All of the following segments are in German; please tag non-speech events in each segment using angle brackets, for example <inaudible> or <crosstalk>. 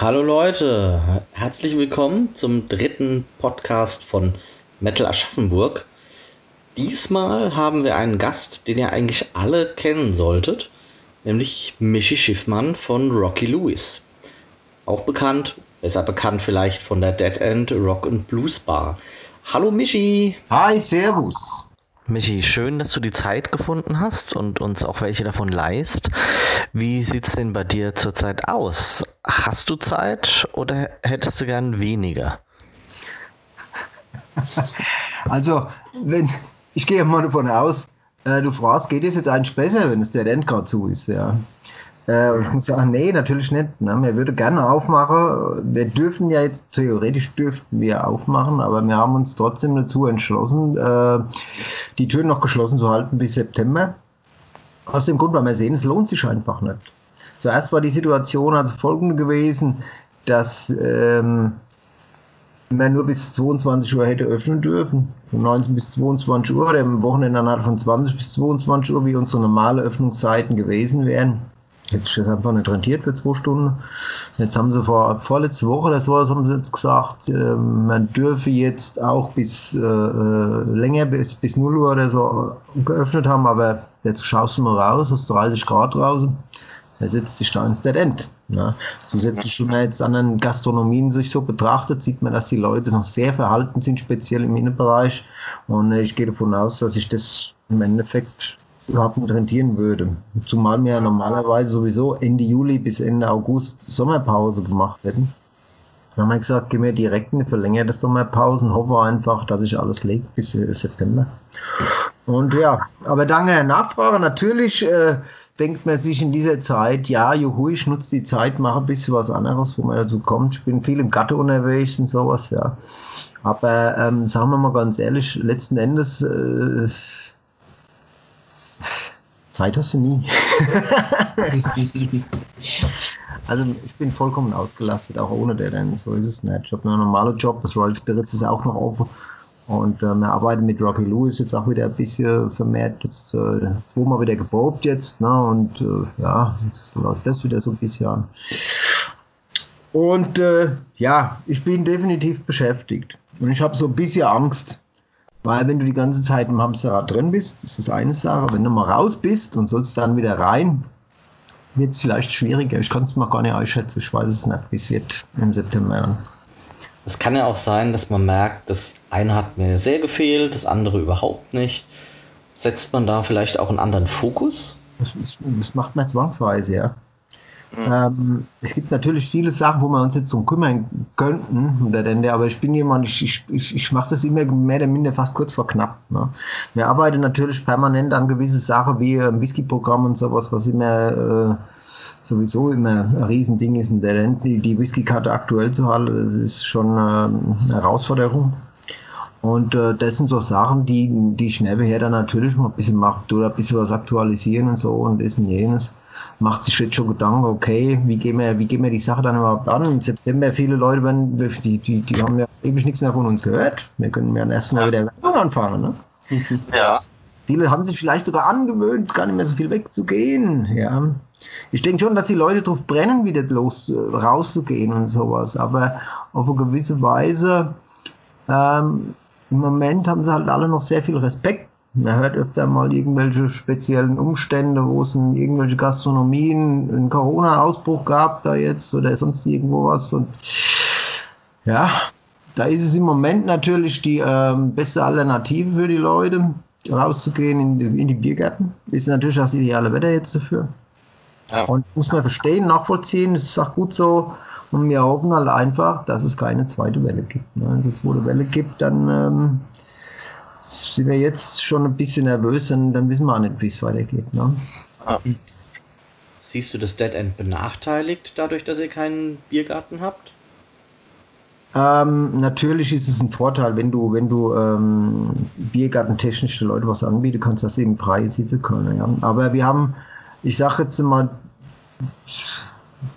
Hallo Leute, herzlich willkommen zum dritten Podcast von Metal Aschaffenburg. Diesmal haben wir einen Gast, den ihr eigentlich alle kennen solltet, nämlich Michi Schiffmann von Rocky Lewis. Auch bekannt, besser bekannt vielleicht von der Dead End Rock and Blues Bar. Hallo Michi! Hi, Servus! Michi, schön, dass du die Zeit gefunden hast und uns auch welche davon leist. Wie sieht es denn bei dir zurzeit aus? Hast du Zeit oder hättest du gern weniger? <laughs> Also, wenn ich gehe mal davon aus, äh, du fragst, geht es jetzt eigentlich besser, wenn es der End gerade zu ist, ja? Äh, ich muss sagen, nee, natürlich nicht. Ne? Wir würden gerne aufmachen. Wir dürfen ja jetzt, theoretisch dürften wir aufmachen, aber wir haben uns trotzdem dazu entschlossen, äh, die Türen noch geschlossen zu halten bis September. Aus dem Grund, weil wir sehen, es lohnt sich einfach nicht. Zuerst war die Situation also folgende gewesen, dass ähm, man nur bis 22 Uhr hätte öffnen dürfen. Von 19 bis 22 Uhr oder am Wochenende dann halt von 20 bis 22 Uhr, wie unsere normale Öffnungszeiten gewesen wären. Jetzt ist das einfach nicht rentiert für zwei Stunden. Jetzt haben sie vor vorletzte Woche, das war, haben sie jetzt gesagt, äh, man dürfe jetzt auch bis äh, äh länger, bis, bis 0 Uhr oder so geöffnet haben, aber jetzt schaust du mal raus, es ist 30 Grad draußen, da setzt sich da ins Dead End. Ne? Zusätzlich, wenn man jetzt anderen Gastronomien sich so betrachtet, sieht man, dass die Leute noch sehr verhalten sind, speziell im Innenbereich. Und ich gehe davon aus, dass sich das im Endeffekt überhaupt nicht rentieren würde. Zumal wir ja normalerweise sowieso Ende Juli bis Ende August Sommerpause gemacht hätten. Dann haben wir gesagt, gehen wir direkt eine verlängerte Sommerpause und hoffen einfach, dass sich alles legt bis September. Und ja, aber danke der Nachfrage. Natürlich äh, denkt man sich in dieser Zeit, ja, juhu, ich nutze die Zeit, mache ein bisschen was anderes, wo man dazu kommt. Ich bin viel im Gatte unterwegs und sowas, ja. Aber ähm, sagen wir mal ganz ehrlich, letzten Endes äh, Zeit hast du nie. <laughs> also ich bin vollkommen ausgelastet, auch ohne Deadline. So ist es nicht. Ich habe einen normalen Job, das Royal Spirits ist auch noch offen. Und äh, wir arbeiten mit Rocky Lewis jetzt auch wieder ein bisschen vermehrt. Jetzt äh, zweimal wieder geprobt jetzt. Ne? Und äh, ja, jetzt läuft das wieder so ein bisschen an. Und äh, ja, ich bin definitiv beschäftigt. Und ich habe so ein bisschen Angst, weil wenn du die ganze Zeit im Hamsterrad drin bist, ist das eine Sache. Wenn du mal raus bist und sollst dann wieder rein, wird es vielleicht schwieriger. Ich kann es mal gar nicht einschätzen. Ich weiß es nicht, wie es wird im September. Es kann ja auch sein, dass man merkt, das eine hat mir sehr gefehlt, das andere überhaupt nicht. Setzt man da vielleicht auch einen anderen Fokus? Das, das macht man zwangsweise, ja. Mhm. Ähm, es gibt natürlich viele Sachen, wo wir uns jetzt drum kümmern könnten, aber ich bin jemand, ich, ich, ich mache das immer mehr oder minder fast kurz vor knapp. Ne? Wir arbeiten natürlich permanent an gewisse Sachen wie ein Whisky-Programm und sowas, was immer äh, sowieso immer ein Riesending ist, in der die, die Whisky-Karte aktuell zu halten, das ist schon äh, eine Herausforderung. Und äh, das sind so Sachen, die, die ich nebenher dann natürlich mal ein bisschen mache, oder ein bisschen was aktualisieren und so und das und jenes macht sich jetzt schon Gedanken, okay, wie gehen wir, wie gehen wir die Sache dann überhaupt an? Im September viele Leute, die, die, die haben ja ewig nichts mehr von uns gehört. Wir können ja erstmal wieder anfangen, ne? <laughs> Ja. Viele haben sich vielleicht sogar angewöhnt, gar nicht mehr so viel wegzugehen. Ja. Ich denke schon, dass die Leute drauf brennen, wieder los rauszugehen und sowas. Aber auf eine gewisse Weise ähm, im Moment haben sie halt alle noch sehr viel Respekt man hört öfter mal irgendwelche speziellen Umstände, wo es in irgendwelche Gastronomien einen Corona-Ausbruch gab, da jetzt oder sonst irgendwo was. Und ja, da ist es im Moment natürlich die ähm, beste Alternative für die Leute, rauszugehen in die, in die Biergärten. Ist natürlich das ideale Wetter jetzt dafür. Ja. Und muss man verstehen, nachvollziehen, es ist auch gut so. Und wir hoffen halt einfach, dass es keine zweite Welle gibt. Wenn es eine zweite Welle gibt, dann ähm, sind wir jetzt schon ein bisschen nervös und dann wissen wir auch nicht, wie es weitergeht. Ne? Ah. Siehst du das Dead End benachteiligt, dadurch, dass ihr keinen Biergarten habt? Ähm, natürlich ist es ein Vorteil, wenn du, wenn du ähm, biergartentechnisch den Leuten was anbieten kannst, dass sie eben frei sitzen können. Ja. Aber wir haben, ich sage jetzt mal,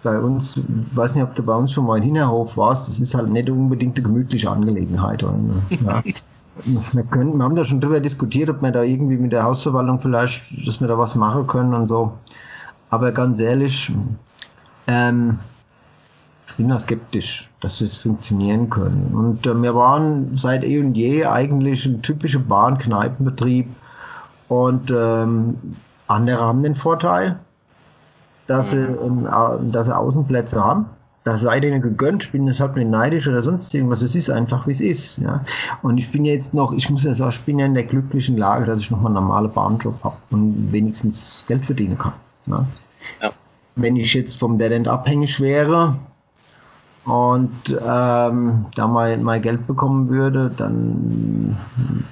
bei uns, ich weiß nicht, ob du bei uns schon mal in Hinterhof warst, das ist halt nicht unbedingt eine gemütliche Angelegenheit. Oder, ja. <laughs> Wir, können, wir haben da schon drüber diskutiert, ob wir da irgendwie mit der Hausverwaltung vielleicht, dass wir da was machen können und so. Aber ganz ehrlich, ähm, bin da skeptisch, dass das funktionieren können. Und äh, wir waren seit eh und je eigentlich ein typischer Bahn-Kneipenbetrieb. Und ähm, andere haben den Vorteil, dass, sie, ähm, dass sie Außenplätze haben. Das sei denen gegönnt, ich bin deshalb nicht neidisch oder sonst irgendwas. Es ist einfach, wie es ist. Ja. Und ich bin jetzt noch, ich muss ja sagen, ich bin ja in der glücklichen Lage, dass ich noch mal einen normalen Bahnjob habe und wenigstens Geld verdienen kann. Ja. ja. Wenn ich jetzt vom Dead End abhängig wäre, und ähm, da mal mein Geld bekommen würde, dann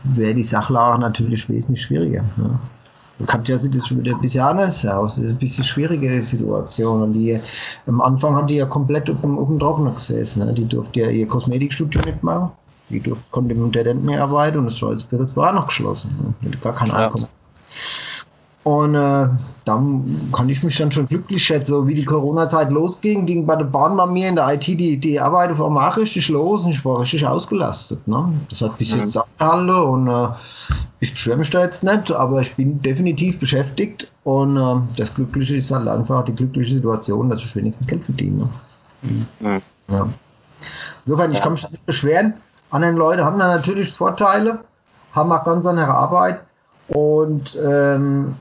wäre die Sachlage natürlich wesentlich schwieriger. Ne? Katja sieht es schon wieder ein bisschen anders aus. Das ist ein bisschen schwierigere Situation. Und die, am Anfang hat die ja komplett auf dem, auf dem Trockner gesessen. Ne? Die durfte ja ihr Kosmetikstudio nicht machen. Die durfte, konnte im Intendant mehr arbeiten und das war noch geschlossen. Ne? Gar kein Einkommen. Ja. Und äh, dann kann ich mich dann schon glücklich schätzen, so wie die Corona-Zeit losging, ging bei der Bahn bei mir in der IT die, die Arbeit auf einmal richtig los und ich war richtig ausgelastet. Ne? Das hat bis mhm. jetzt abgehalten und äh, ich beschwere mich da jetzt nicht, aber ich bin definitiv beschäftigt und äh, das Glückliche ist halt einfach die glückliche Situation, dass ich wenigstens Geld verdiene. Mhm. Ja. Insofern, ich kann mich nicht beschweren. Andere Leute haben da natürlich Vorteile, haben auch ganz andere Arbeit und ähm,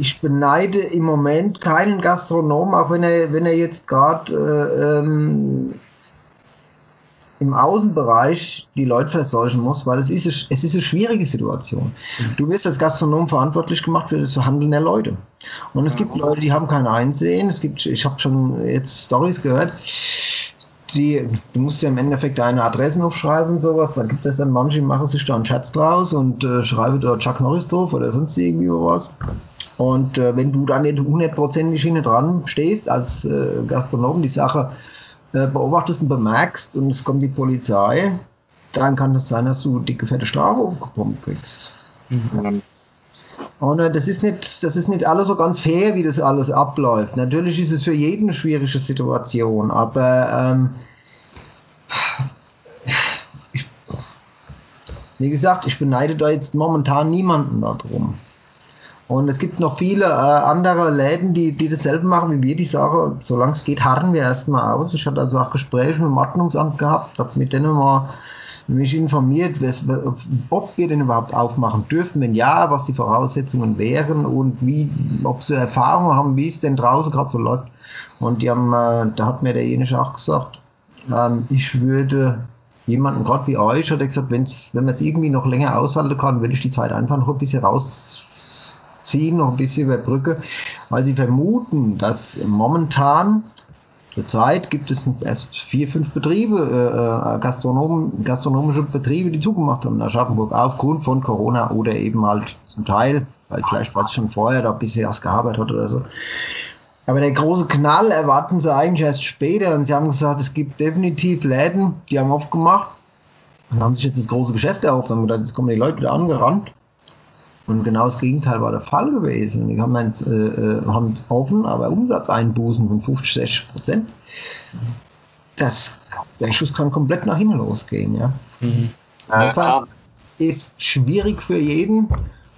ich beneide im Moment keinen Gastronom, auch wenn er, wenn er jetzt gerade äh, ähm, im Außenbereich die Leute verseuchen muss, weil es ist, es ist eine schwierige Situation. Du wirst als Gastronom verantwortlich gemacht für das Handeln der Leute. Und es gibt Leute, die haben kein Einsehen. Es gibt, ich habe schon jetzt Stories gehört, die, du musst ja im Endeffekt deine Adressen aufschreiben und sowas. Da gibt es dann manche, die machen sich da einen Schatz draus und äh, schreiben da Chuck Norris drauf oder sonst irgendwie was. Und äh, wenn du dann nicht hundertprozentig hinten dran stehst als äh, Gastronom, die Sache äh, beobachtest und bemerkst und es kommt die Polizei, dann kann es das sein, dass du dicke fette Strafe aufgepumpt kriegst. Mhm. Und äh, das ist nicht, das ist nicht alles so ganz fair, wie das alles abläuft. Natürlich ist es für jeden eine schwierige Situation, aber ähm, ich, wie gesagt, ich beneide da jetzt momentan niemanden darum. Und es gibt noch viele äh, andere Läden, die, die dasselbe machen wie wir. Die sagen, solange es geht, harren wir erstmal aus. Ich hatte also auch Gespräche mit dem Ordnungsamt gehabt, habe mit denen mal mich informiert, ob wir denn überhaupt aufmachen dürfen, wenn ja, was die Voraussetzungen wären und wie, ob sie Erfahrungen haben, wie es denn draußen gerade so läuft. Und die haben, äh, da hat mir derjenige auch gesagt, ähm, ich würde jemanden gerade wie euch, hat er gesagt, wenn's, wenn man es irgendwie noch länger aushalten kann, würde ich die Zeit einfach noch ein bisschen raus ziehen, noch ein bisschen über Brücke, weil sie vermuten, dass momentan Zurzeit gibt es erst vier, fünf Betriebe, äh, äh, Gastronom, gastronomische Betriebe, die zugemacht haben in Aschaffenburg, aufgrund von Corona oder eben halt zum Teil, weil vielleicht war es schon vorher da bisher erst gearbeitet hat oder so. Aber der große Knall erwarten sie eigentlich erst später und sie haben gesagt, es gibt definitiv Läden, die haben aufgemacht und haben sich jetzt das große Geschäft erhofft, haben gedacht, jetzt kommen die Leute wieder angerannt und genau das Gegenteil war der Fall gewesen. Die haben, jetzt, äh, äh, haben offen, aber Umsatzeinbußen von 50, 60 Prozent. Das, der Schuss kann komplett nach hinten losgehen. Ja. Mhm. Ja, ist schwierig für jeden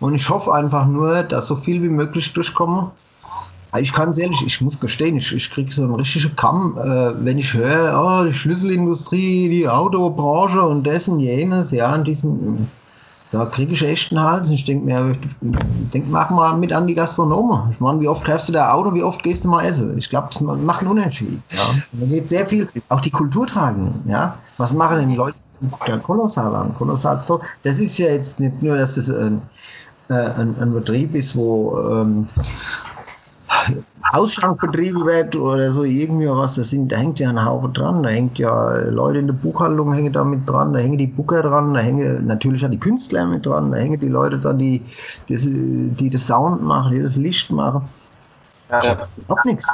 und ich hoffe einfach nur, dass so viel wie möglich durchkommen. Ich kann es ehrlich, ich muss gestehen, ich, ich kriege so einen richtigen Kamm, äh, wenn ich höre, oh, die Schlüsselindustrie, die Autobranche und dessen jenes, ja, in diesen da kriege ich echt einen Hals. Ich denke mir, denk, mach mal mit an die Gastronomen. Ich meine, wie oft kaufst du da Auto, wie oft gehst du mal essen? Ich glaube, das macht einen Unterschied. Ja. Da geht sehr viel, auch die Kultur tragen. Ja? Was machen denn die Leute? Ja, kolossal an. Kolossal so. Das ist ja jetzt nicht nur, dass es ein, äh, ein, ein Betrieb ist, wo ähm, Ausschankbetriebe wird oder so irgendwie was, da, sind, da hängt ja ein Haufen dran, da hängt ja Leute in der Buchhaltung hängen da mit dran, da hängen die Booker dran, da hängen natürlich auch die Künstler mit dran, da hängen die Leute dran, die, die, die das Sound machen, die das Licht machen. Ja. Nichts.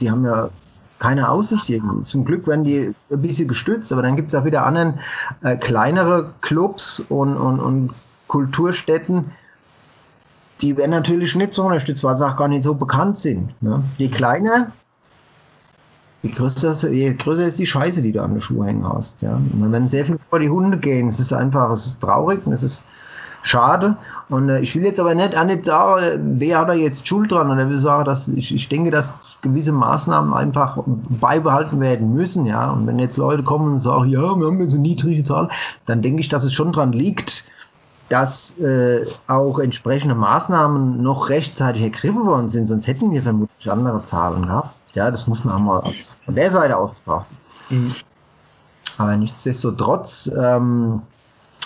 Die haben ja keine Aussicht irgendwie. Zum Glück werden die ein bisschen gestützt, aber dann gibt es auch wieder anderen äh, kleinere Clubs und, und, und Kulturstätten, die werden natürlich nicht so unterstützt, weil sie auch gar nicht so bekannt sind. Ne? Je kleiner, je größer, je größer ist die Scheiße, die du an den Schuh hängen hast. Ja? Und werden sehr viel vor die Hunde gehen. Es ist einfach, es ist traurig und es ist schade. Und äh, ich will jetzt aber nicht, nicht sagen, wer hat da jetzt Schuld dran. Oder wir sagen, dass ich, ich denke, dass gewisse Maßnahmen einfach beibehalten werden müssen, ja. Und wenn jetzt Leute kommen und sagen, ja, wir haben jetzt eine niedrige Zahl, dann denke ich, dass es schon dran liegt, dass äh, auch entsprechende Maßnahmen noch rechtzeitig ergriffen worden sind, sonst hätten wir vermutlich andere Zahlen gehabt. Ja, das muss man auch mal aus, von der Seite aus betrachten. Mhm. Aber nichtsdestotrotz ähm,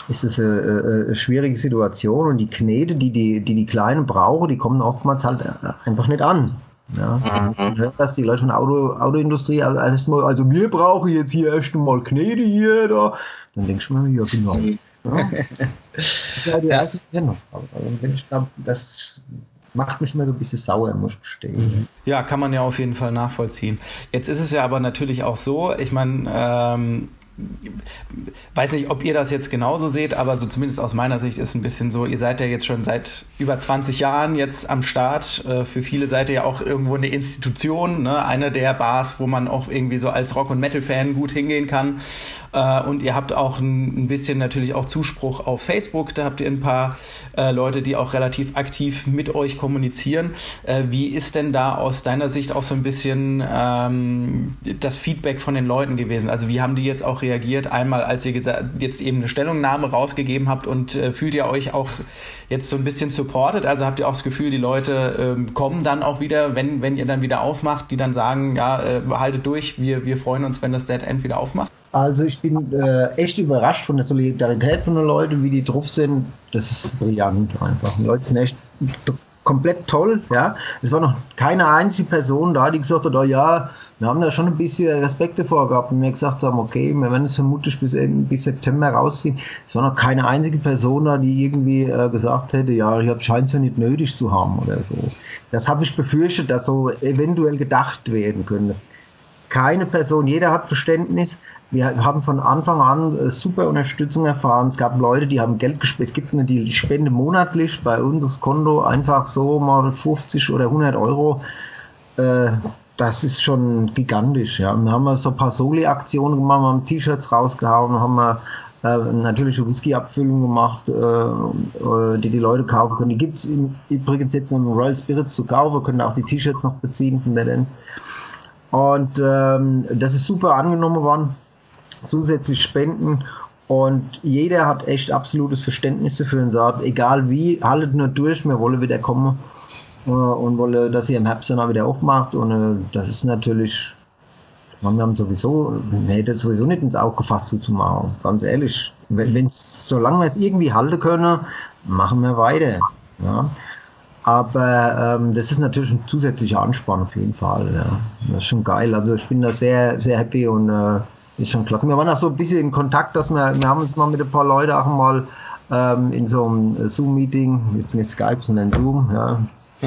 ist es eine, eine, schwierige Situation und die Knete, die die, die, die Kleinen brauchen, die kommen oftmals halt einfach nicht an. Ja, man hört, dass die Leute von der Auto, Autoindustrie, also, also wir brauchen jetzt hier erst mal Knete hier, da. Dann denkst du mir, ja, genau. Ja. <laughs> Das ja die erste Kennung. Also, ich glaube, das macht mich immer so ein bisschen sauer, muss ich gestehen. Ja, kann man ja auf jeden Fall nachvollziehen. Jetzt ist es ja aber natürlich auch so, ich meine, ähm, weiß nicht, ob ihr das jetzt genauso seht, aber so zumindest aus meiner Sicht ist ein bisschen so, ihr seid ja jetzt schon seit über 20 Jahren jetzt am Start. Äh, für viele seid ihr ja auch irgendwo eine Institution, ne? eine der Bars, wo man auch irgendwie so als Rock- und Metal-Fan gut hingehen kann. Äh, und ihr habt auch ein, bisschen natürlich auch Zuspruch auf Facebook. Da habt ihr ein paar äh, Leute, die auch relativ aktiv mit euch kommunizieren. wie ist denn da aus deiner Sicht auch so ein bisschen ähm, das Feedback von den Leuten gewesen? Also wie haben die jetzt auch reagiert? Einmal, als ihr jetzt eben eine Stellungnahme rausgegeben habt und äh, fühlt ihr euch auch jetzt so ein bisschen supported? Also habt ihr auch das Gefühl, die Leute ähm, kommen dann auch wieder, wenn, wenn ihr dann wieder aufmacht, die dann sagen, ja, äh, haltet durch, wir, wir freuen uns, wenn das Dead End wieder aufmacht? Also ich bin äh, echt überrascht von der Solidarität von den Leuten, wie die drauf sind. Das ist brillant einfach. Die Leute sind echt komplett toll. Ja, es war noch keine einzige Person da, die gesagt hat, oh ja, wir haben da schon ein bisschen Respekt davor gehabt und wir gesagt haben, okay, wir werden es vermutlich bis, bis September rausziehen. Es war noch keine einzige Person da, die irgendwie äh, gesagt hätte, ja, ich scheint ja nicht nötig zu haben oder so. Das habe ich befürchtet, dass so eventuell gedacht werden könnte. Keine Person, jeder hat Verständnis. Wir haben von Anfang an äh, super Unterstützung erfahren. Es gab Leute, die haben Geld gespendet. Es gibt eine, die spende monatlich bei uns aufs Konto einfach so mal 50 oder 100 Euro. Äh, das ist schon gigantisch. Ja. Wir haben so ein paar Soli-Aktionen gemacht, wir haben T-Shirts rausgehauen, haben wir äh, natürlich eine Whisky-Abfüllung gemacht, äh, äh, die die Leute kaufen können. Die gibt es übrigens jetzt im Royal Spirits zu kaufen, können auch die T-Shirts noch beziehen von der End. Und ähm, das ist super angenommen worden. Zusätzlich Spenden und jeder hat echt absolutes Verständnis dafür und sagt, egal wie, haltet nur durch, wir wollen wieder kommen und wolle, dass ihr im Herbst dann auch wieder aufmacht. Und äh, das ist natürlich, wir haben sowieso, wir hätten sowieso nicht ins Auge gefasst zuzumachen, ganz ehrlich. Wenn es, solange wir es irgendwie halten können, machen wir weiter. Ja. Aber ähm, das ist natürlich ein zusätzlicher Anspann auf jeden Fall. Ja. Das ist schon geil. Also ich bin da sehr, sehr happy und äh, ist schon klasse. Wir waren auch so ein bisschen in Kontakt, dass wir, wir haben uns mal mit ein paar Leuten auch mal ähm, in so einem Zoom-Meeting, jetzt nicht Skype, sondern Zoom, ja,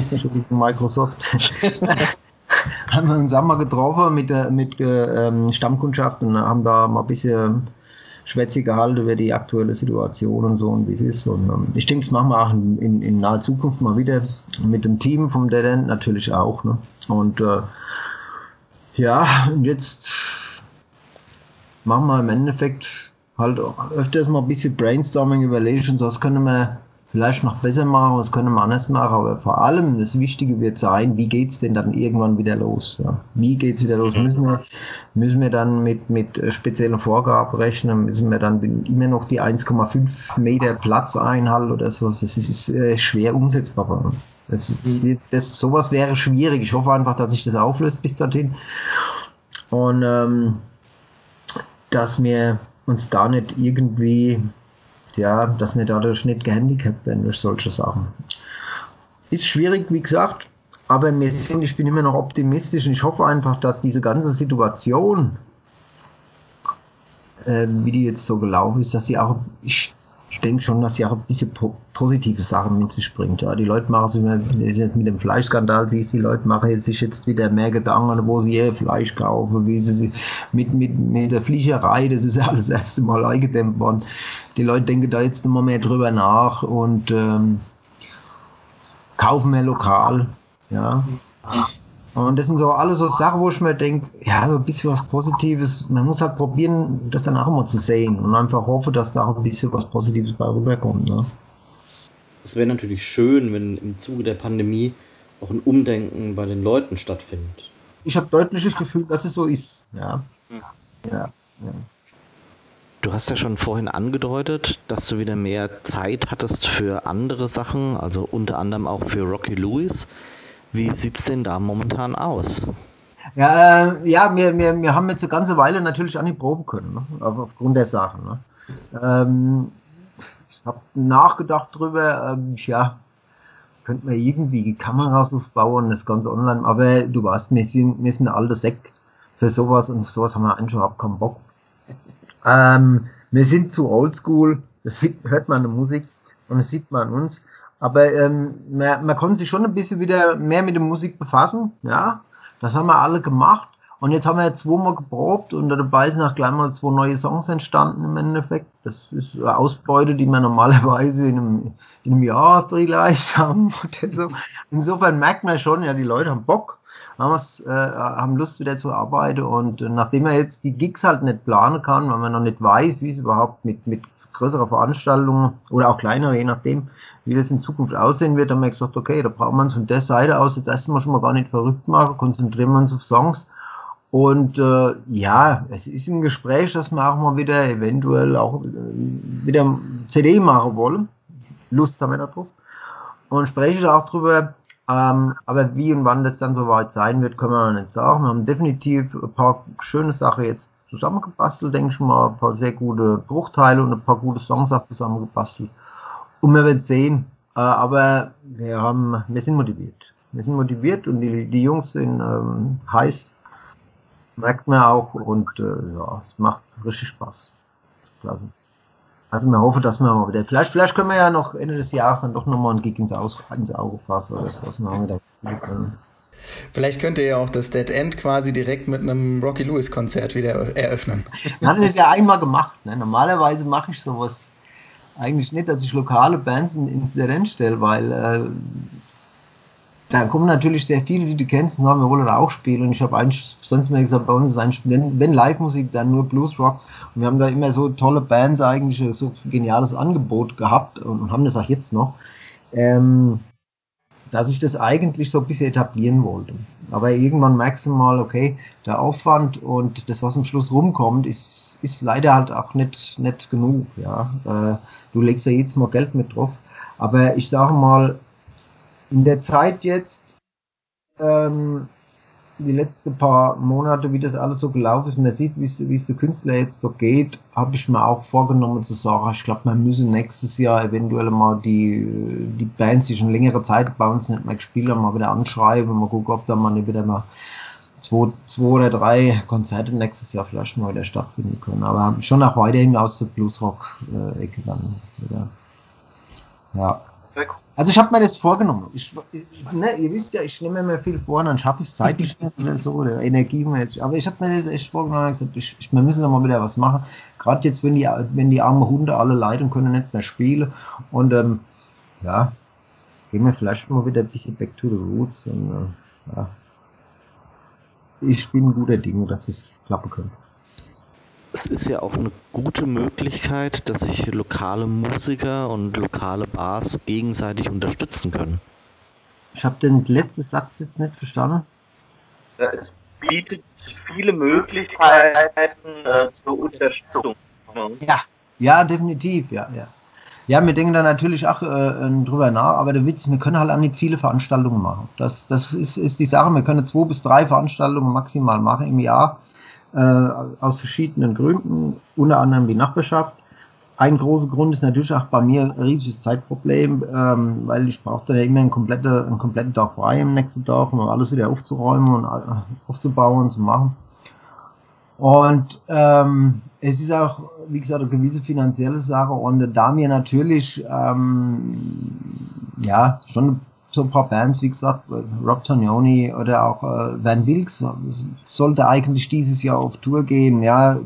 <laughs> Microsoft. <laughs> haben wir uns einmal getroffen mit der mit, ähm, Stammkundschaft und haben da mal ein bisschen Schwätze gehalten über die aktuelle Situation und so und wie es ist. Und ähm, ich denke, das machen wir auch in, in, in, naher Zukunft mal wieder mit dem Team vom Dead End natürlich auch. Ne? Und äh, ja, und jetzt machen wir im Endeffekt halt öfters mal ein bisschen Brainstorming, Überlegungen, was können wir vielleicht noch besser machen, was können wir anders machen, aber vor allem das Wichtige wird sein, wie geht es denn dann irgendwann wieder los? Ja? Wie geht es wieder los? Müssen wir, müssen wir dann mit, mit äh, speziellen Vorgaben rechnen? Müssen wir dann immer noch die 1,5 Meter Platz einhalten oder sowas? Das ist äh, schwer umsetzbar. Das, das, das, sowas wäre schwierig. Ich hoffe einfach, dass sich das auflöst bis dorthin. Und ähm, dass wir uns da nicht irgendwie ja, dass wir dadurch nicht gehandicapt werden durch solche Sachen. Ist schwierig, wie gesagt, aber wir sind, ich bin immer noch optimistisch und ich hoffe einfach, dass diese ganze Situation, äh, wie die jetzt so gelaufen ist, dass sie auch, ich ich denke schon, dass sie auch ein bisschen po positive Sachen mit sich bringt. Ja, die Leute machen sich mit, mit dem Fleischskandal, siehst die Leute machen sich jetzt wieder mehr Gedanken, wo sie ihr Fleisch kaufen, wie sie mit, mit, mit der Fliegerei, das ist ja alles das erste Mal eingedämmt worden. Die Leute denken da jetzt immer mehr drüber nach und ähm, kaufen mehr lokal. Ja. Und das sind so alles so Sachen, wo ich mir denke, ja, so ein bisschen was Positives. Man muss halt probieren, das dann auch immer zu sehen und einfach hoffen, dass da auch ein bisschen was Positives bei rüberkommt. Ne? Es wäre natürlich schön, wenn im Zuge der Pandemie auch ein Umdenken bei den Leuten stattfindet. ich habe deutlich das Gefühl, dass es so ist. Ja. Hm. ja. ja. Du hast ja schon vorhin angedeutet, dass du wieder mehr Zeit hattest für andere Sachen, also unter anderem auch für Rocky Lewis. Wie sieht es denn da momentan aus? Ja, äh, ja wir, wir, wir haben jetzt eine ganze Weile natürlich auch nicht proben können, ne? Auf, aufgrund der Sachen. Ne? Ähm, ich habe nachgedacht drüber, ähm, ja, könnte man irgendwie Kameras aufbauen, das Ganze online, aber du weißt, wir sind, wir sind alte Säck für sowas und sowas haben wir eigentlich überhaupt keinen Bock. Ähm, wir sind zu oldschool, das sieht, hört man in der Musik und das sieht man an uns. Aber ähm, man, man konnte sich schon ein bisschen wieder mehr mit der Musik befassen, ja. Das haben wir alle gemacht. Und jetzt haben wir jetzt zweimal geprobt und dabei sind auch gleich mal zwei neue Songs entstanden im Endeffekt. Das ist eine Ausbeute, die wir normalerweise in einem, in einem Jahr vielleicht haben. So. Insofern merkt man schon, ja, die Leute haben Bock, haben, äh, haben Lust wieder zu arbeiten und äh, nachdem man jetzt die Gigs halt nicht planen kann, weil man noch nicht weiß, wie es überhaupt mit, mit größerer Veranstaltungen oder auch kleinere, je nachdem, wie das in Zukunft aussehen wird, haben wir gesagt, okay, da brauchen wir uns von der Seite aus jetzt erstmal schon mal gar nicht verrückt machen, konzentrieren wir uns auf Songs und äh, ja, es ist im Gespräch, dass wir auch mal wieder eventuell auch äh, wieder CD machen wollen. Lust haben wir darauf. Und spreche ich auch drüber. Ähm, aber wie und wann das dann soweit sein wird, können wir noch nicht sagen. Wir haben definitiv ein paar schöne Sachen jetzt zusammengebastelt, denke ich mal. Ein paar sehr gute Bruchteile und ein paar gute Songs auch zusammengebastelt. Und wir werden sehen. Äh, aber wir, haben, wir sind motiviert. Wir sind motiviert und die, die Jungs sind ähm, heiß merkt man auch und äh, ja, es macht richtig Spaß. Klasse. Also wir hoffen, dass wir mal wieder, vielleicht, vielleicht können wir ja noch Ende des Jahres dann doch nochmal einen Gig ins, Aus, ins Auge fassen oder so, was wir wieder Vielleicht könnt ihr ja auch das Dead End quasi direkt mit einem Rocky Lewis Konzert wieder eröffnen. Wir hatten das ja einmal gemacht. Ne? Normalerweise mache ich sowas eigentlich nicht, dass ich lokale Bands ins Dead stelle, weil äh, da kommen natürlich sehr viele, die du kennst, und sagen, wir wollen da auch spielen. Und ich habe eigentlich sonst mal gesagt, bei uns ist eigentlich, wenn, wenn Live-Musik, dann nur Blues-Rock. Und wir haben da immer so tolle Bands eigentlich, so geniales Angebot gehabt und haben das auch jetzt noch, ähm, dass ich das eigentlich so ein bisschen etablieren wollte. Aber irgendwann merkst du mal, okay, der Aufwand und das, was am Schluss rumkommt, ist, ist leider halt auch nicht, nicht genug. Ja? Äh, du legst ja jetzt mal Geld mit drauf. Aber ich sage mal, in der Zeit jetzt, ähm, die letzten paar Monate, wie das alles so gelaufen ist, man sieht, wie es der Künstler jetzt so geht, habe ich mir auch vorgenommen zu sagen, ich glaube, man müsse nächstes Jahr eventuell mal die, die Bands, die schon längere Zeit bei uns nicht mehr gespielt haben, mal wieder anschreiben, mal gucken, ob da mal wieder mal zwei, zwei oder drei Konzerte nächstes Jahr vielleicht mal wieder stattfinden können. Aber schon auch weiterhin aus der Bluesrock-Ecke dann wieder. Ja. Also ich habe mir das vorgenommen. Ich, ne, ihr wisst ja, ich nehme mir viel vor, dann schaffe ich es zeitlich nicht oder so, oder Energie. Aber ich habe mir das echt vorgenommen und gesagt, ich, ich, wir müssen da mal wieder was machen. Gerade jetzt, wenn die, wenn die armen Hunde alle leiden können nicht mehr spielen. Und ähm, ja, gehen wir vielleicht mal wieder ein bisschen back to the roots. Und, äh, ja. Ich bin guter Ding, dass es klappen könnte es ist ja auch eine gute Möglichkeit, dass sich lokale Musiker und lokale Bars gegenseitig unterstützen können. Ich habe den letzten Satz jetzt nicht verstanden. Es bietet viele Möglichkeiten äh, zur Unterstützung. Ja, ja, definitiv, ja, ja. Ja, wir denken da natürlich auch äh, drüber nach, aber der Witz, wir können halt auch nicht viele Veranstaltungen machen. Das, das ist, ist die Sache, wir können zwei bis drei Veranstaltungen maximal machen im Jahr äh, aus verschiedenen Gründen, unter anderem die Nachbarschaft. Ein großer Grund ist natürlich auch bei mir ein riesiges Zeitproblem, ähm, weil ich brauche da immer einen kompletten, einen kompletten Tag frei am nächsten Tag, um alles wieder aufzuräumen und äh, aufzubauen und zu machen. Und ähm, es ist auch, wie gesagt, eine gewisse finanzielle Sache und da mir natürlich ähm, ja schon so ein paar Bands, wie gesagt, Rob Tognoni oder auch äh, Van Wilkes sollte eigentlich dieses Jahr auf Tour gehen. Ja,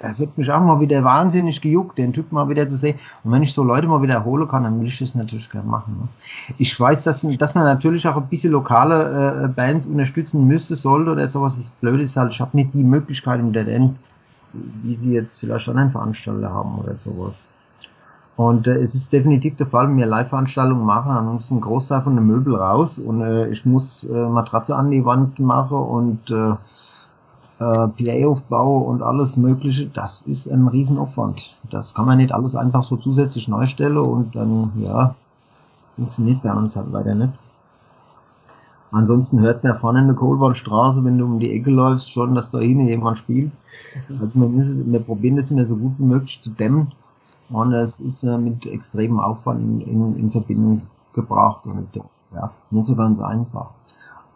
das hat mich auch mal wieder wahnsinnig gejuckt, den Typ mal wieder zu sehen. Und wenn ich so Leute mal wiederholen kann, dann will ich das natürlich gerne machen. Ne? Ich weiß, dass, dass man natürlich auch ein bisschen lokale äh, Bands unterstützen müsste, sollte oder sowas. Das Blöde ist halt, ich habe nicht die Möglichkeit im Dead End, wie sie jetzt vielleicht einen Veranstalter haben oder sowas. Und äh, es ist definitiv der Fall, wenn wir Live-Veranstaltungen machen, dann muss ein Großteil von den Möbel raus und äh, ich muss äh, Matratze an die Wand machen und äh, äh, PA-Aufbau und alles Mögliche. Das ist ein Riesenaufwand. Das kann man nicht alles einfach so zusätzlich neu stellen und dann, ja, funktioniert bei uns halt leider nicht. Ansonsten hört man vorne in der Kohlwaldstraße, wenn du um die Ecke läufst, schon, dass da hinten jemand spielt. Also wir, müssen, wir probieren das immer so gut wie möglich zu dämmen. Und es ist äh, mit extremem Aufwand in, in, in Verbindung gebracht und ja, nicht so ganz einfach.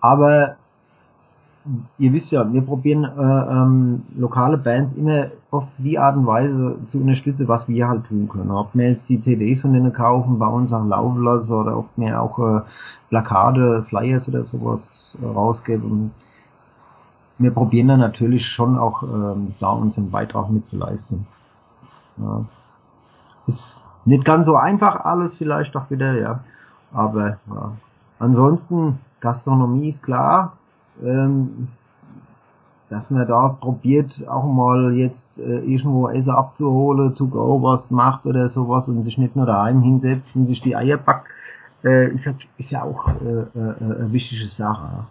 Aber ihr wisst ja, wir probieren äh, ähm, lokale Bands immer auf die Art und Weise zu unterstützen, was wir halt tun können. Ob wir jetzt die CDs von denen kaufen, bei uns auch laufen lassen oder ob wir auch äh, Plakate, Flyers oder sowas äh, rausgeben. Wir probieren dann natürlich schon auch ähm, da unseren Beitrag mitzuleisten. Ja. Ist nicht ganz so einfach alles vielleicht auch wieder, ja. Aber ja. ansonsten, Gastronomie ist klar. Ähm, dass man da probiert, auch mal jetzt äh, irgendwo Essen abzuholen, to go was macht oder sowas und sich nicht nur daheim hinsetzt und sich die Eier packt, äh, ist, ist ja auch äh, äh, eine wichtige Sache.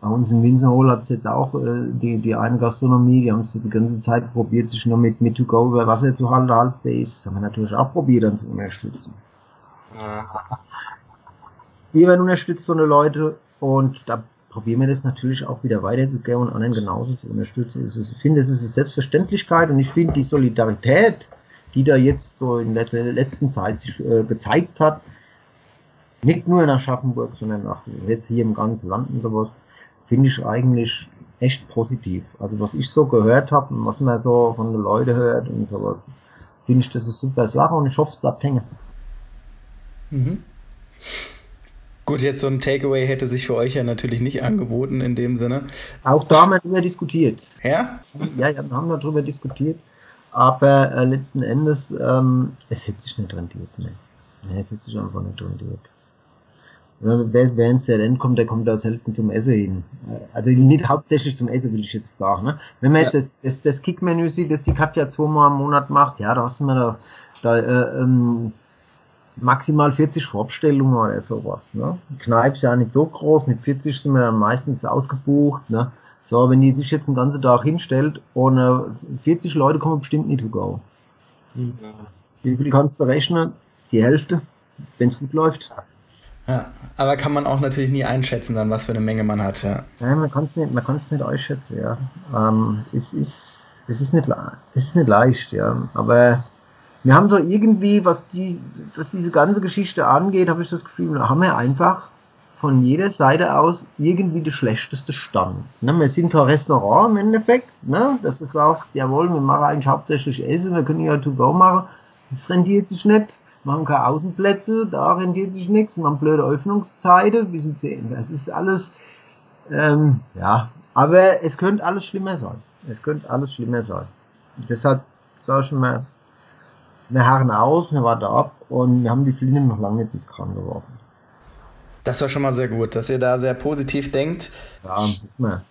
Bei uns in Winterhol hat es jetzt auch äh, die, die eine Gastronomie, die haben es die ganze Zeit probiert, sich nur mit, mit to go über Wasser zu halten, haltfähig. Das haben wir natürlich auch probiert, dann zu unterstützen. Ja. Wir werden unterstützt von den Leuten und da probieren wir das natürlich auch wieder weiterzugeben und anderen genauso zu unterstützen. Ist, ich finde, es ist eine Selbstverständlichkeit und ich finde die Solidarität, die da jetzt so in der letzten Zeit sich äh, gezeigt hat, nicht nur in Aschaffenburg, sondern auch jetzt hier im ganzen Land und sowas, finde ich eigentlich echt positiv. Also was ich so gehört habe und was man so von den Leuten hört und sowas, finde ich das ist super Sache und ich hoffe, es bleibt hängen. Mhm. Gut, jetzt so ein Takeaway hätte sich für euch ja natürlich nicht angeboten in dem Sinne. Auch da haben wir darüber diskutiert. Ja? Ja, ja, wir haben darüber diskutiert. Aber äh, letzten Endes, ähm, es hätte sich nicht rentiert. Ne? Es hätte sich einfach nicht rentiert. Wer, wer ins Talent kommt, der kommt da selten zum Essen hin. Also nicht hauptsächlich zum Essen, will ich jetzt sagen. Ne? Wenn man jetzt ja. das, das, das Kick-Menü sieht, das die Katja zweimal im Monat macht, ja, da hast du mir da, da äh, ähm, maximal 40 Vorbestellungen oder sowas. Ne? Die Kneipe ist ja nicht so groß, mit 40 sind wir dann meistens ausgebucht. Ne? So, wenn die sich jetzt einen ganzen Tag hinstellt und äh, 40 Leute kommen bestimmt nicht to go. Mhm. Wie viel kannst du rechnen? Die Hälfte, wenn es gut läuft. Ja, aber kann man auch natürlich nie einschätzen, dann was für eine Menge man hat, ja. Nein, man kann es nicht, nicht einschätzen, ja. Ähm, es ist, es ist nicht, es ist nicht leicht, ja. Aber wir haben so irgendwie, was die, was diese ganze Geschichte angeht, habe ich das Gefühl, da haben wir einfach von jeder Seite aus irgendwie das schlechteste Stand. Ne, wir sind kein Restaurant im Endeffekt, ne, dass du sagst, jawohl, wir machen eigentlich hauptsächlich Essen, wir können ja to go machen. Das rentiert sich nicht machen keine Außenplätze, da rentiert sich nichts, machen blöde Öffnungszeiten, wie Sie sehen. Das ist alles, ähm, ja, aber es könnte alles schlimmer sein. Es könnte alles schlimmer sein. Deshalb sage ich mal, wir harren aus, wir warten ab und wir haben die Fliegen noch lange nicht ins Kran geworfen. Das war schon mal sehr gut, dass ihr da sehr positiv denkt. Ja, mal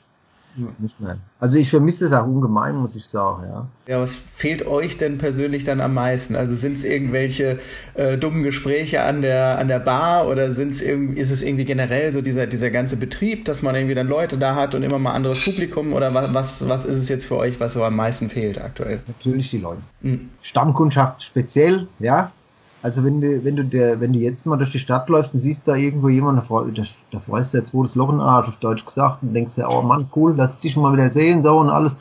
nicht mehr. Also ich vermisse es auch ungemein, muss ich sagen, ja. Ja, was fehlt euch denn persönlich dann am meisten? Also sind es irgendwelche äh, dummen Gespräche an der, an der Bar oder sind's irgendwie, ist es irgendwie generell so dieser, dieser ganze Betrieb, dass man irgendwie dann Leute da hat und immer mal anderes Publikum oder was, was, was ist es jetzt für euch, was so am meisten fehlt aktuell? Natürlich die Leute. Mhm. Stammkundschaft speziell, ja, also wenn du, wenn du der, wenn du jetzt mal durch die Stadt läufst und siehst da irgendwo jemanden, da, freust du jetzt wo das Loch in Arsch, auf Deutsch gesagt, und denkst dir, oh Mann, cool, ich dich mal wieder sehen, so und alles.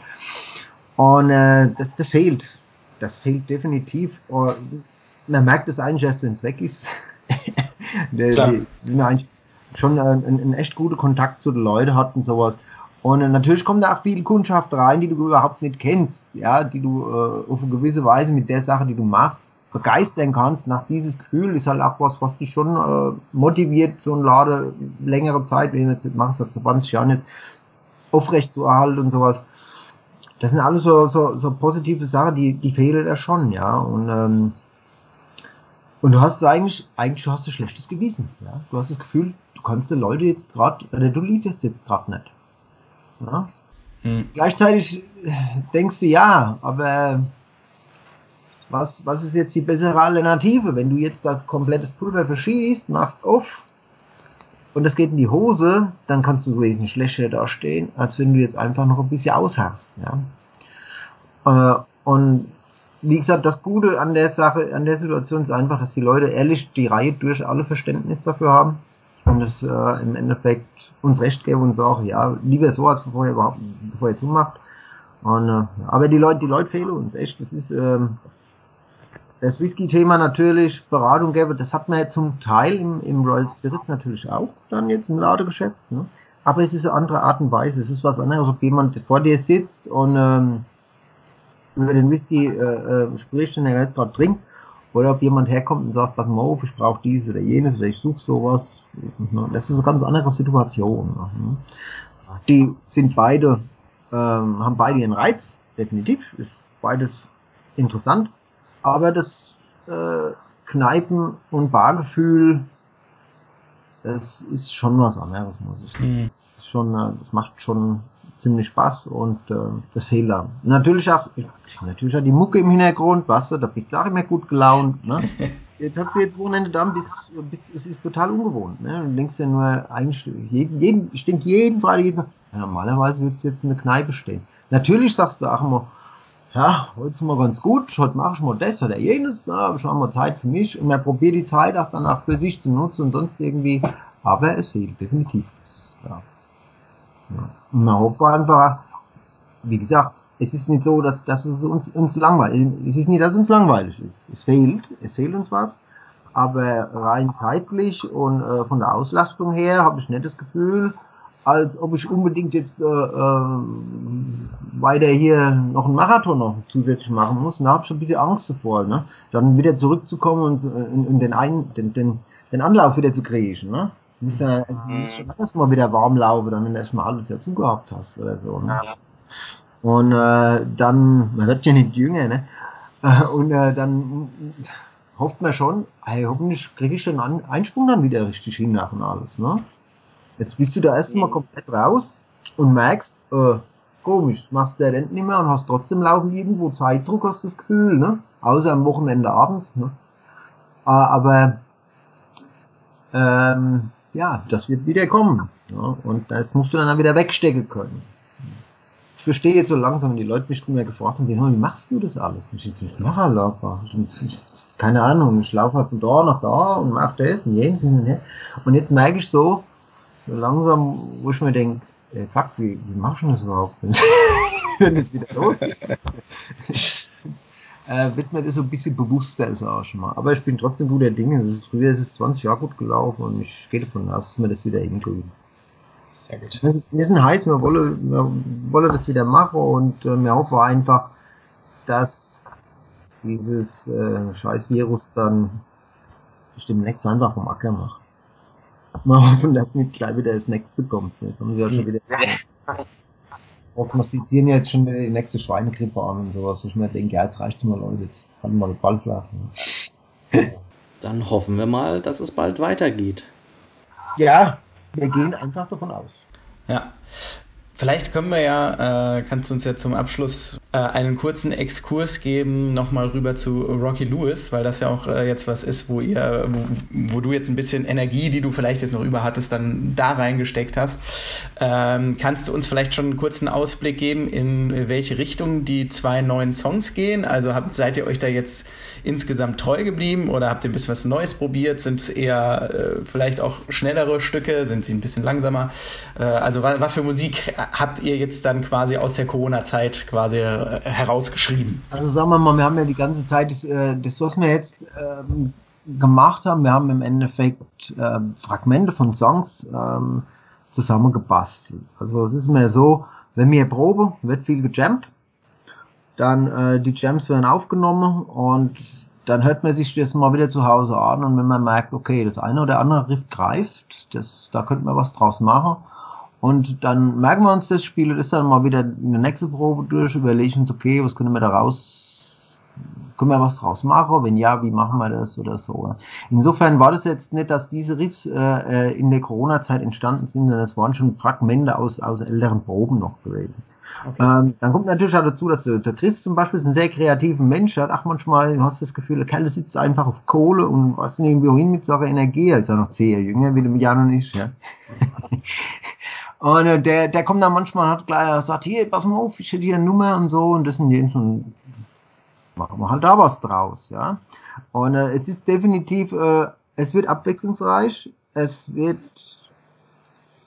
Und äh, das, das fehlt. Das fehlt definitiv. Und man merkt es eigentlich erst, wenn es weg ist. <laughs> der, die, die man eigentlich schon einen, einen echt guten Kontakt zu den Leuten hat und sowas. Und äh, natürlich kommt da auch viel Kundschaft rein, die du überhaupt nicht kennst, ja, die du äh, auf eine gewisse Weise mit der Sache, die du machst, begeistern kannst nach dieses Gefühl, ist halt auch was, was dich schon äh, motiviert, so ein Laden längere Zeit, wenn du jetzt machst, seit 20 Jahren ist, aufrecht zu erhalten und sowas. Das sind alles so, so, so positive Sachen, die, die fehlen da schon, ja. Und, ähm, und du hast eigentlich, eigentlich du hast ein schlechtes Gewissen, ja. Du hast das Gefühl, du kannst die Leute jetzt gerade, oder du lieferst jetzt gerade nicht. Ja? Hm. Gleichzeitig denkst du ja, aber was, was ist jetzt die bessere Alternative? Wenn du jetzt das komplettes Pulver verschießt, machst auf und das geht in die Hose, dann kannst du wesentlich schlechter dastehen, als wenn du jetzt einfach noch ein bisschen ausharrst. Ja? Äh, und wie gesagt, das Gute an der Sache, an der Situation ist einfach, dass die Leute ehrlich die Reihe durch alle Verständnis dafür haben und es äh, im Endeffekt uns recht geben und sagen, ja, lieber so, als bevor ihr überhaupt, bevor ihr zumacht. Und, äh, aber die Leute, die Leute fehlen uns echt. Das ist ähm, das Whisky-Thema natürlich, Beratung gäbe, das hat man ja zum Teil im, im Royal Spirits natürlich auch dann jetzt im Ladegeschäft. Ne? Aber es ist eine andere Art und Weise. Es ist was anderes, ob jemand vor dir sitzt und ähm, über den Whisky äh, äh, spricht, den er jetzt gerade trinkt, oder ob jemand herkommt und sagt, pass mal auf, ich brauche dies oder jenes oder ich suche sowas. Das ist eine ganz andere Situation. Ne? Die sind beide, ähm, haben beide ihren Reiz, definitiv, ist beides interessant, aber das äh, Kneipen- und Bargefühl, das ist schon was anderes, muss ich sagen. Mhm. Das, schon, äh, das macht schon ziemlich Spaß und äh, das fehlt da. Natürlich auch, natürlich auch die Mucke im Hintergrund, weißt du, da bist du auch immer gut gelaunt. Ne? <laughs> Jetzt hast du jetzt Wochenende da, bis, bis, es ist total ungewohnt. Ne? Du denkst ja nur, eigentlich, jeden, jeden, ich denke jeden Freitag, jeden, ja, normalerweise wird es jetzt in der Kneipe stehen. Natürlich sagst du auch immer, ja, heute ist mal ganz gut, heute mache ich mal das oder jenes, da habe ich auch mal Zeit für mich und man probiert die Zeit auch danach für sich zu nutzen und sonst irgendwie, aber es fehlt definitiv was. Ja. Ja. Und man hofft einfach, wie gesagt, es ist nicht so, dass, dass es uns, uns langweilig Es ist nicht, dass uns langweilig ist. Es fehlt, es fehlt uns was. Aber rein zeitlich und äh, von der Auslastung her habe ich nicht das Gefühl, als ob ich unbedingt jetzt äh, äh, weiter hier noch einen Marathon noch zusätzlich machen muss. Und da habe ich ein bisschen Angst davor, ne? dann wieder zurückzukommen und, und, äh, und den, einen, den, den, den Anlauf wieder zu kriegen. Ne? Du musst ja du musst schon erstmal wieder warm laufen, dann wenn du erstmal alles ja zugehabt hast oder so. Ne? Und äh, dann, man wird ja nicht jünger, ne? Äh, und äh, dann hofft man schon, hey, hoffentlich kriege ich den Einsprung dann wieder richtig hin nach und alles, ne? Jetzt bist du da erstmal komplett raus und merkst, äh, komisch, das machst du der Rente nicht mehr und hast trotzdem laufen irgendwo Zeitdruck, hast du das Gefühl, ne? Außer am Wochenende abends, ne? Äh, aber ähm, ja, das wird wieder kommen. Ja, und das musst du dann wieder wegstecken können. Ich verstehe jetzt so langsam, wenn die Leute mich immer gefragt haben, wie, wie machst du das alles? Und ich jetzt nicht nachher laufe. Keine Ahnung, ich laufe halt von da nach da und mache das und jenes und. Und jetzt merke ich so langsam, wo ich mir denke, ey, fuck, wie, wie machst du das überhaupt? <laughs> wenn es wieder losgeht <laughs> äh, wird mir das so ein bisschen bewusster, sag ich mal. Aber ich bin trotzdem guter Dinge. Das ist, früher ist es 20 Jahre gut gelaufen und ich gehe davon aus, dass wir das wieder hinkriegen. Sehr gut. Wir sind, wir sind heiß, wir wollen, wir wollen das wieder machen und äh, wir hoffen einfach, dass dieses äh, scheiß Virus dann bestimmt demnächst einfach vom Acker macht. Mal <laughs> hoffen, dass nicht gleich wieder das nächste kommt. Jetzt haben sie ja schon wieder <laughs> prognostizieren jetzt schon die nächste Schweinegrippe an und sowas, wo ich mir denke, ja, jetzt reicht mal, Leute, jetzt halten wir den Ball flach. Dann hoffen wir mal, dass es bald weitergeht. Ja, wir gehen einfach davon aus. Ja. Vielleicht können wir ja, äh, kannst du uns ja zum Abschluss äh, einen kurzen Exkurs geben, nochmal rüber zu Rocky Lewis, weil das ja auch äh, jetzt was ist, wo ihr, wo, wo, du jetzt ein bisschen Energie, die du vielleicht jetzt noch über hattest, dann da reingesteckt hast. Ähm, kannst du uns vielleicht schon einen kurzen Ausblick geben, in welche Richtung die zwei neuen Songs gehen? Also habt, seid ihr euch da jetzt insgesamt treu geblieben oder habt ihr ein bisschen was Neues probiert? Sind es eher äh, vielleicht auch schnellere Stücke? Sind sie ein bisschen langsamer? Äh, also was, was für Musik habt ihr jetzt dann quasi aus der Corona-Zeit quasi äh, herausgeschrieben? Also sagen wir mal, wir haben ja die ganze Zeit das, äh, das was wir jetzt ähm, gemacht haben, wir haben im Endeffekt äh, Fragmente von Songs ähm, zusammengebastelt. Also es ist mir so, wenn wir proben, wird viel gejammt, dann äh, die Jams werden aufgenommen und dann hört man sich das mal wieder zu Hause an und wenn man merkt, okay, das eine oder andere Riff greift, das, da könnte man was draus machen, und dann merken wir uns das Spiel, das dann mal wieder eine nächste Probe durch, überlegen uns, okay, was können wir da raus können wir was draus machen? Wenn ja, wie machen wir das oder so? Insofern war das jetzt nicht, dass diese Riffs äh, äh in der Corona-Zeit entstanden sind, sondern es waren schon Fragmente aus, aus älteren Proben noch gewesen. Okay. Ähm, dann kommt natürlich auch dazu, dass der, der Chris zum Beispiel ist ein sehr kreativer Mensch, er hat auch manchmal, du hast das Gefühl, der Kerl sitzt einfach auf Kohle und was irgendwie hin mit seiner Energie, er ist ja noch zehn Jahre jünger, wie der Jan und ich, ja. <laughs> Und äh, der, der kommt dann manchmal hat gleich sagt, hier, pass mal auf, ich hätte hier eine Nummer und so und das und jenes und machen wir halt da was draus, ja. Und äh, es ist definitiv, äh, es wird abwechslungsreich, es wird,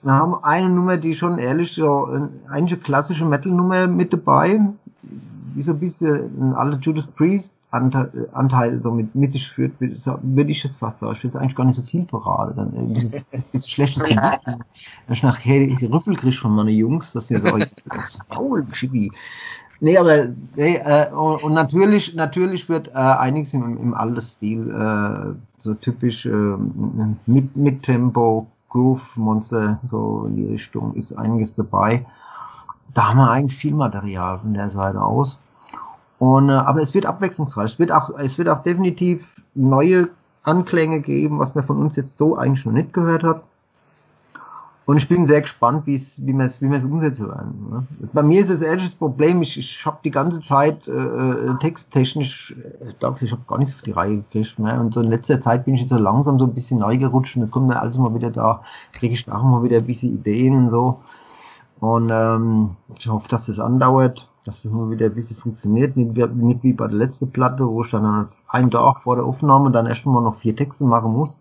wir haben eine Nummer, die schon ehrlich so, eine klassische Metal-Nummer mit dabei, wie so ein bisschen ein alter Judas Priest Anteil, Anteil so mit, mit sich führt, würde ich jetzt fast sagen. Ich will jetzt eigentlich gar nicht so viel verraten. Dann irgendwie <laughs> ist schlechtes Gewissen. Wenn ich nachher die Rüffel kriege von meinen Jungs, dass sie sagen, Maul, Chibi. Nee, aber nee, äh, und, und, natürlich, natürlich wird äh, einiges im, im alten Stil, äh, so typisch äh, mit, mit Tempo, Groove, Monster, so in die Richtung, ist einiges dabei. Da haben wir eigentlich viel Material von der Seite aus. Und, äh, aber es wird abwechslungsreich. Es wird auch, es wird auch definitiv neue Anklänge geben, was man von uns jetzt so eigentlich noch nicht gehört hat. Und ich bin sehr gespannt, wie es, wie wir es, wie wir es umsetzen werden. Ne? Bei mir ist das ehrliches Problem, ich, ich habe die ganze Zeit äh, äh texttechnisch, ich glaube, ich habe gar nichts auf die Reihe gekriegt mehr. Und so in letzter Zeit bin ich jetzt so langsam so ein bisschen neu gerutscht und jetzt kommt mir also mal wieder da, kriege ich auch mal wieder ein bisschen Ideen und so. Und ähm, ich hoffe, dass das andauert dass das mal wieder ein bisschen funktioniert, nicht wie, nicht wie bei der letzten Platte, wo ich dann halt einen Tag vor der Aufnahme dann erst mal noch vier Texte machen musste.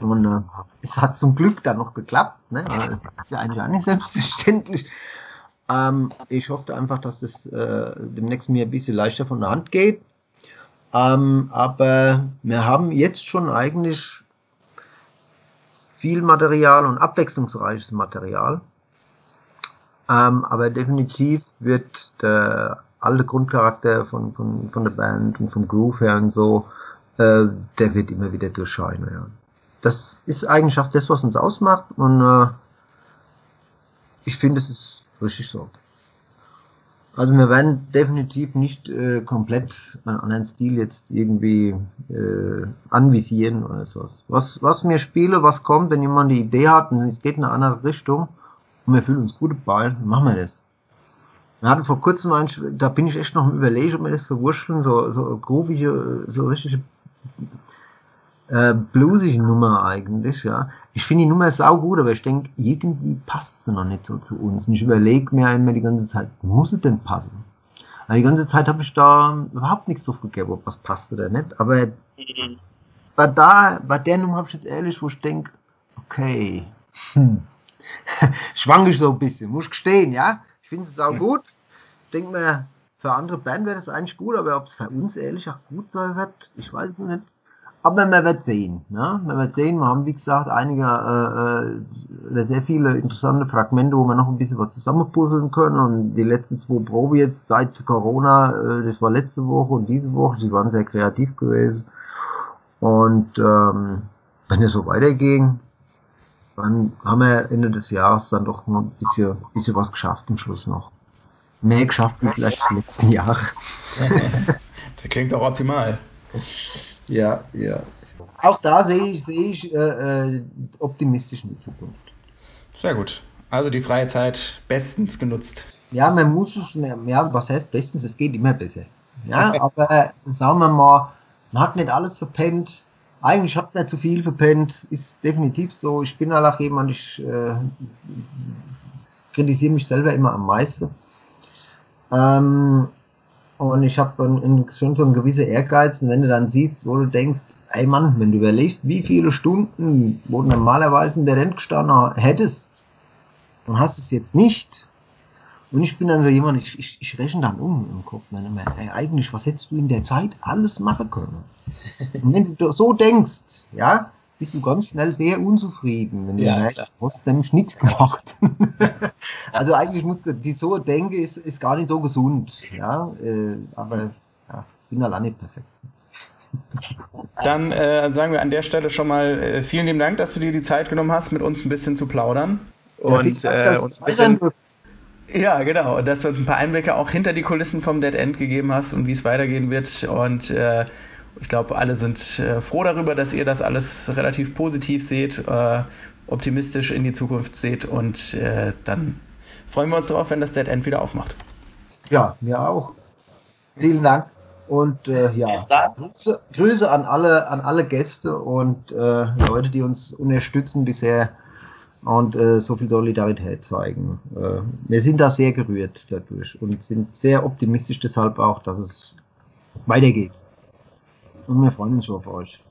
Und äh, es hat zum Glück dann noch geklappt. Ne? Das ist ja eigentlich auch nicht selbstverständlich. Ähm, ich hoffe einfach, dass es äh, demnächst mir ein bisschen leichter von der Hand geht. Ähm, aber wir haben jetzt schon eigentlich viel Material und abwechslungsreiches Material. Ähm, aber definitiv wird der alte Grundcharakter von, von, von der Band und vom Groove her und so, äh, der wird immer wieder durchscheinen. Ja. Das ist eigentlich auch das, was uns ausmacht und äh, ich finde, es ist richtig so. Also wir werden definitiv nicht äh, komplett einen anderen Stil jetzt irgendwie äh, anvisieren oder sowas. Was, was mir spiele, was kommt, wenn jemand die Idee hat und es geht in eine andere Richtung, und wir fühlen uns gut dabei, dann machen wir das. Wir hatten vor kurzem, ein, da bin ich echt noch im Überlegen, ob wir das verwurschteln, so, so groovige, so richtige äh, bluesige Nummer eigentlich, ja. Ich finde die Nummer sau gut, aber ich denke, irgendwie passt sie noch nicht so zu uns. Und ich überlege mir immer die ganze Zeit, muss sie denn passen? Also die ganze Zeit habe ich da überhaupt nichts drauf gegeben, ob was passt oder nicht. Aber bei, da, bei der Nummer habe ich jetzt ehrlich, wo ich denke, okay, hm, <laughs> schwank ich so ein bisschen, muss ich gestehen, ja. Ich finde es auch gut. Ich denke mir, für andere Band wäre das eigentlich gut, aber ob es für uns ehrlich auch gut sein wird, ich weiß es nicht. Aber man wird sehen. Ne? Man wird sehen, wir haben wie gesagt einige äh, äh, sehr viele interessante Fragmente, wo wir noch ein bisschen was zusammenpuzzeln können. Und die letzten zwei Proben jetzt seit Corona, äh, das war letzte Woche und diese Woche, die waren sehr kreativ gewesen. Und ähm, wenn es so weiterging, dann haben wir Ende des Jahres dann doch noch ein bisschen, bisschen was geschafft am Schluss noch. Mehr geschafft wie vielleicht die letzten Jahre. <laughs> das klingt auch optimal. Ja, ja. Auch da sehe ich, sehe ich äh, äh, optimistisch in die Zukunft. Sehr gut. Also die freie Zeit bestens genutzt. Ja, man muss es, ja, was heißt bestens? Es geht immer besser. Ja, aber äh, sagen wir mal, man hat nicht alles verpennt eigentlich hat man zu viel verpennt, ist definitiv so. Ich bin auch jemand, ich äh, kritisiere mich selber immer am meisten. Ähm, und ich habe schon so einen gewissen Ehrgeiz. Und wenn du dann siehst, wo du denkst, ey Mann, wenn du überlegst, wie viele Stunden, wo du normalerweise in der Rente hättest, und hast es jetzt nicht, und ich bin dann so jemand, ich, ich, ich rechne dann um im Kopf. Meine, ey, eigentlich, was hättest du in der Zeit alles machen können? Und wenn du so denkst, ja, bist du ganz schnell sehr unzufrieden, wenn du ja, merkst, du hast nämlich nichts gemacht. <laughs> also eigentlich musst du, die so denke, ist, ist gar nicht so gesund. Ja, äh, aber ja, ich bin allein nicht perfekt. Dann äh, sagen wir an der Stelle schon mal äh, vielen lieben Dank, dass du dir die Zeit genommen hast, mit uns ein bisschen zu plaudern. Und ja, Dank, äh, uns ein bisschen, Ja, genau. Dass du uns ein paar Einblicke auch hinter die Kulissen vom Dead End gegeben hast und wie es weitergehen wird. Und äh, ich glaube, alle sind äh, froh darüber, dass ihr das alles relativ positiv seht, äh, optimistisch in die Zukunft seht. Und äh, dann freuen wir uns darauf, wenn das Dead End wieder aufmacht. Ja, mir auch. Vielen Dank. Und äh, ja, Grüße, Grüße, an alle, an alle Gäste und äh, Leute, die uns unterstützen bisher und äh, so viel Solidarität zeigen. Äh, wir sind da sehr gerührt dadurch und sind sehr optimistisch deshalb auch, dass es weitergeht. Und wir freuen uns schon auf euch.